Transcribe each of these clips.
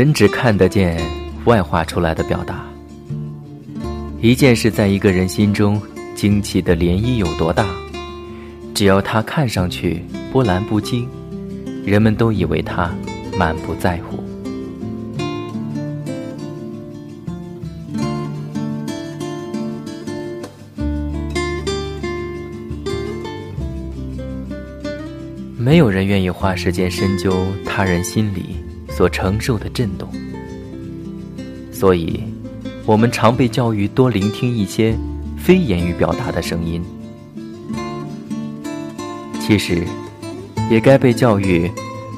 人只看得见外化出来的表达。一件事在一个人心中惊起的涟漪有多大，只要他看上去波澜不惊，人们都以为他满不在乎。没有人愿意花时间深究他人心理所承受的震动，所以，我们常被教育多聆听一些非言语表达的声音。其实，也该被教育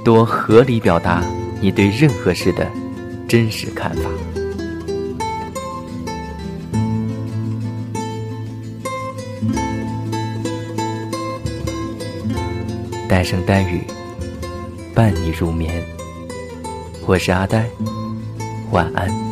多合理表达你对任何事的真实看法。单声单语，伴你入眠。我是阿呆，晚安。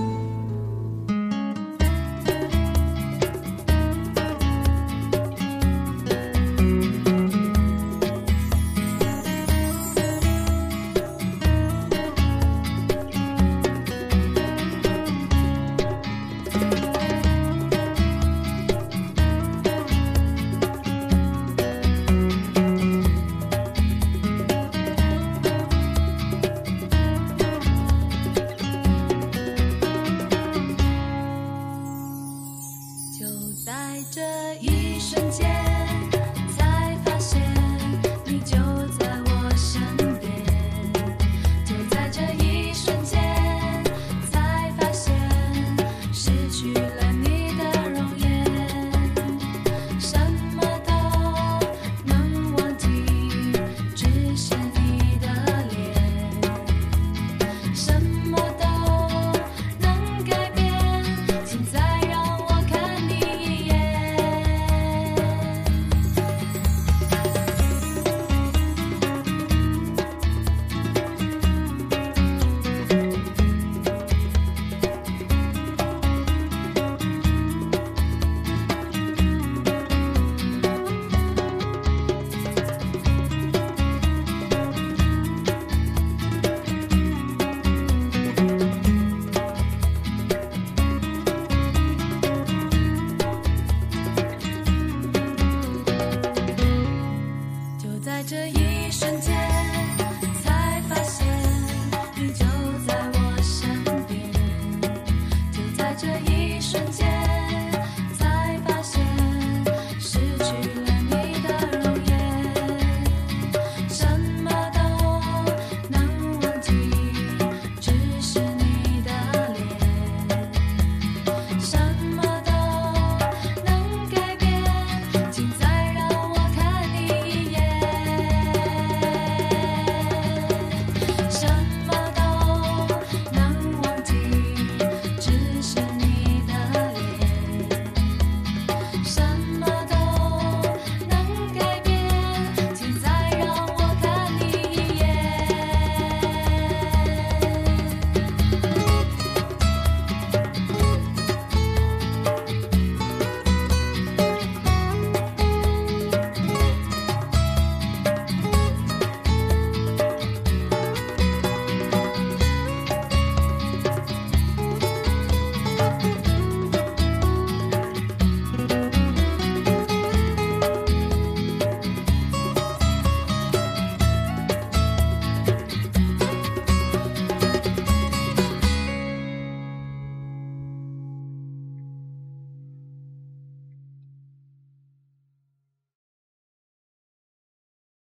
一瞬间。